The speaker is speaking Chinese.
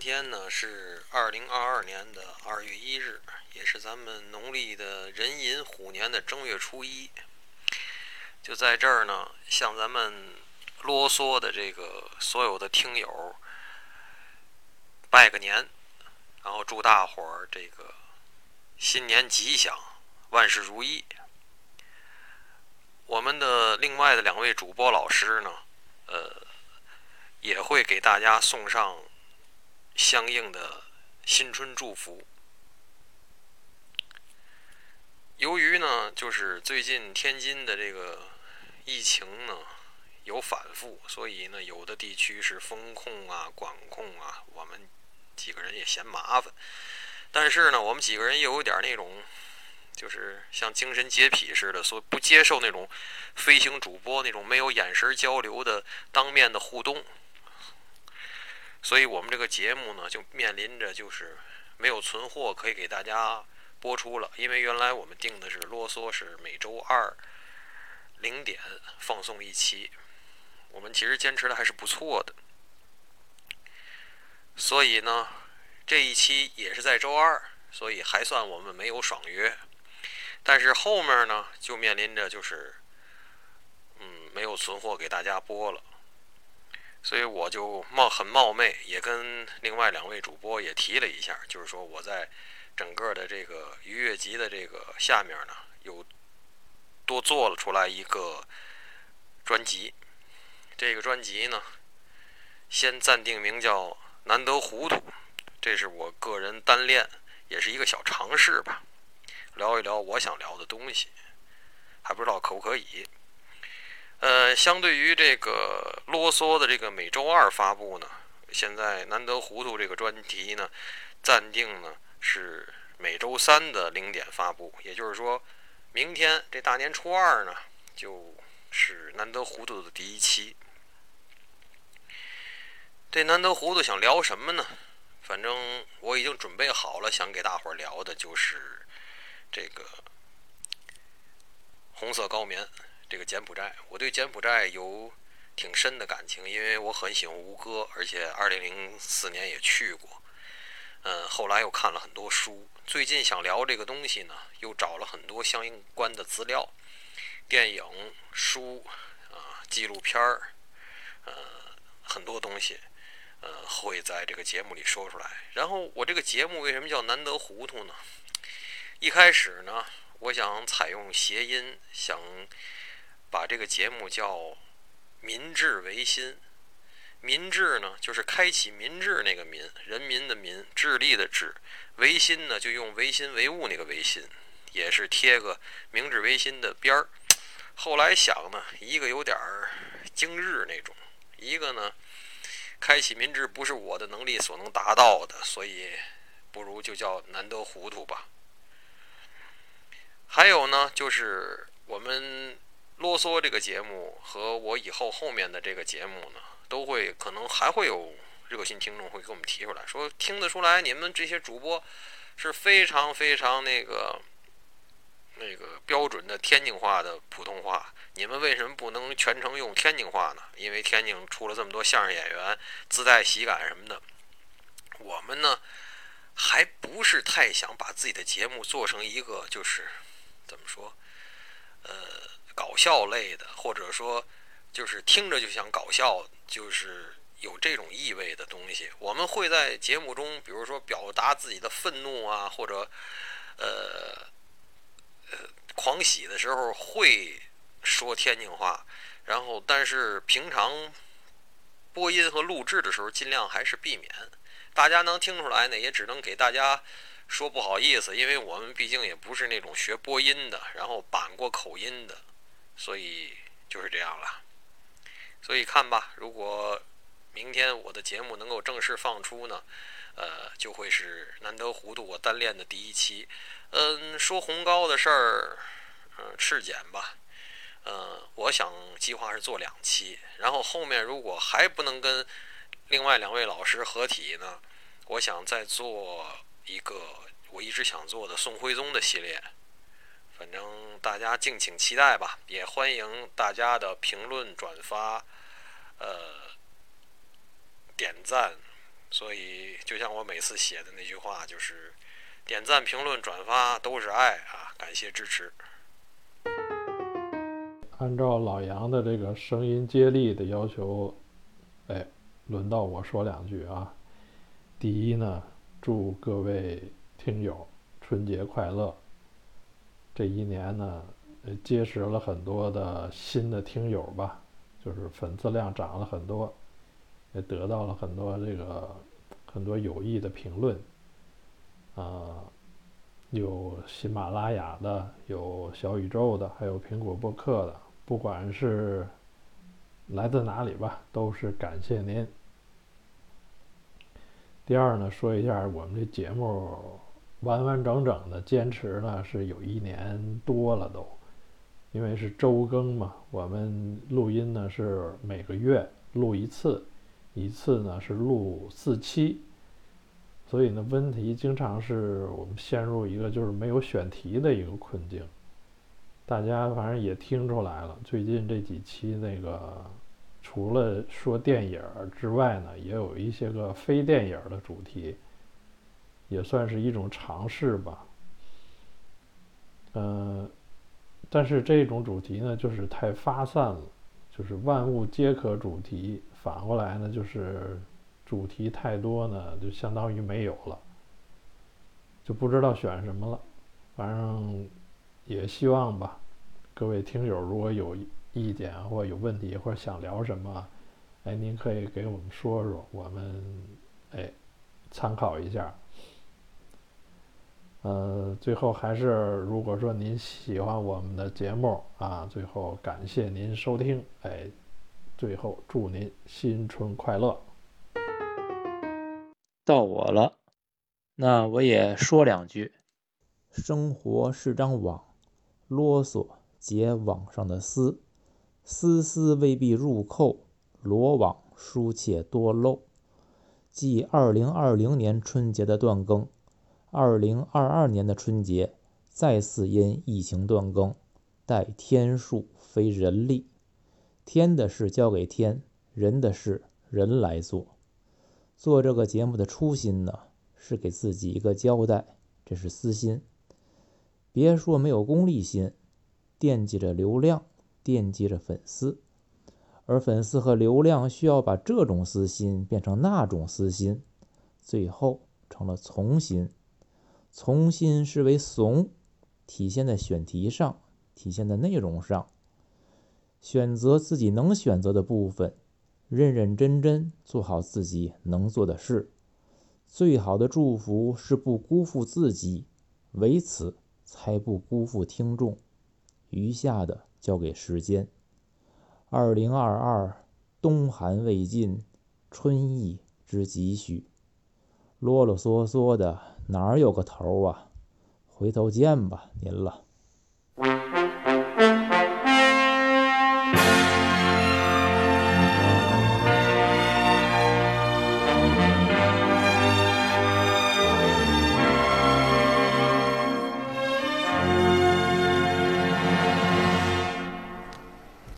今天呢是二零二二年的二月一日，也是咱们农历的壬寅虎年的正月初一。就在这儿呢，向咱们啰嗦的这个所有的听友拜个年，然后祝大伙儿这个新年吉祥，万事如意。我们的另外的两位主播老师呢，呃，也会给大家送上。相应的新春祝福。由于呢，就是最近天津的这个疫情呢有反复，所以呢，有的地区是风控啊、管控啊，我们几个人也嫌麻烦。但是呢，我们几个人又有点那种，就是像精神洁癖似的，所以不接受那种飞行主播那种没有眼神交流的当面的互动。所以我们这个节目呢，就面临着就是没有存货可以给大家播出了。因为原来我们定的是啰嗦是每周二零点放送一期，我们其实坚持的还是不错的。所以呢，这一期也是在周二，所以还算我们没有爽约。但是后面呢，就面临着就是嗯没有存货给大家播了。所以我就冒很冒昧，也跟另外两位主播也提了一下，就是说我在整个的这个愉悦集的这个下面呢，又多做了出来一个专辑。这个专辑呢，先暂定名叫《难得糊涂》，这是我个人单练，也是一个小尝试吧，聊一聊我想聊的东西，还不知道可不可以。呃，相对于这个啰嗦的这个每周二发布呢，现在难得糊涂这个专题呢，暂定呢是每周三的零点发布。也就是说，明天这大年初二呢，就是难得糊涂的第一期。这难得糊涂想聊什么呢？反正我已经准备好了，想给大伙儿聊的就是这个红色高棉。这个柬埔寨，我对柬埔寨有挺深的感情，因为我很喜欢吴哥，而且二零零四年也去过。嗯，后来又看了很多书，最近想聊这个东西呢，又找了很多相关的资料，电影、书啊、纪录片儿，呃，很多东西，呃，会在这个节目里说出来。然后我这个节目为什么叫难得糊涂呢？一开始呢，我想采用谐音，想。把这个节目叫“民治维新”，民治呢就是开启民治那个民，人民的民，智力的智；维新呢就用维新唯物那个维新，也是贴个明治维新的边儿。后来想呢，一个有点儿精日那种，一个呢开启民治不是我的能力所能达到的，所以不如就叫难得糊涂吧。还有呢，就是我们。啰嗦这个节目和我以后后面的这个节目呢，都会可能还会有热心听众会给我们提出来说，听得出来你们这些主播是非常非常那个那个标准的天津话的普通话，你们为什么不能全程用天津话呢？因为天津出了这么多相声演员，自带喜感什么的。我们呢，还不是太想把自己的节目做成一个就是怎么说，呃。搞笑类的，或者说就是听着就想搞笑，就是有这种意味的东西，我们会在节目中，比如说表达自己的愤怒啊，或者呃呃狂喜的时候会说天津话，然后但是平常播音和录制的时候尽量还是避免。大家能听出来呢，也只能给大家说不好意思，因为我们毕竟也不是那种学播音的，然后板过口音的。所以就是这样了，所以看吧，如果明天我的节目能够正式放出呢，呃，就会是难得糊涂我单练的第一期。嗯，说红高的事儿，嗯，赤简吧，嗯，我想计划是做两期，然后后面如果还不能跟另外两位老师合体呢，我想再做一个我一直想做的宋徽宗的系列。反正大家敬请期待吧，也欢迎大家的评论、转发、呃点赞、所以就像我每次写的那句话，就是点赞、评论、转发都是爱啊！感谢支持。按照老杨的这个声音接力的要求，哎，轮到我说两句啊。第一呢，祝各位听友春节快乐。这一年呢，结识了很多的新的听友吧，就是粉丝量涨了很多，也得到了很多这个很多有益的评论。啊，有喜马拉雅的，有小宇宙的，还有苹果播客的。不管是来自哪里吧，都是感谢您。第二呢，说一下我们这节目完完整整的坚持呢是有一年多了都，因为是周更嘛，我们录音呢是每个月录一次，一次呢是录四期，所以呢问题经常是我们陷入一个就是没有选题的一个困境。大家反正也听出来了，最近这几期那个，除了说电影之外呢，也有一些个非电影的主题，也算是一种尝试吧。嗯，但是这种主题呢，就是太发散了，就是万物皆可主题，反过来呢，就是主题太多呢，就相当于没有了，就不知道选什么了，反正。也希望吧，各位听友如果有意见或有问题或者想聊什么，哎，您可以给我们说说，我们哎参考一下。呃，最后还是如果说您喜欢我们的节目啊，最后感谢您收听，哎，最后祝您新春快乐。到我了，那我也说两句，生活是张网。啰嗦结网上的丝，丝丝未必入扣，罗网疏且多漏。继二零二零年春节的断更，二零二二年的春节再次因疫情断更，待天数非人力，天的事交给天，人的事人来做。做这个节目的初心呢，是给自己一个交代，这是私心。别说没有功利心，惦记着流量，惦记着粉丝，而粉丝和流量需要把这种私心变成那种私心，最后成了从心。从心是为怂，体现在选题上，体现在内容上。选择自己能选择的部分，认认真真做好自己能做的事。最好的祝福是不辜负自己，为此。才不辜负听众，余下的交给时间。二零二二，冬寒未尽，春意之几许？啰啰嗦嗦的，哪儿有个头啊？回头见吧，您了。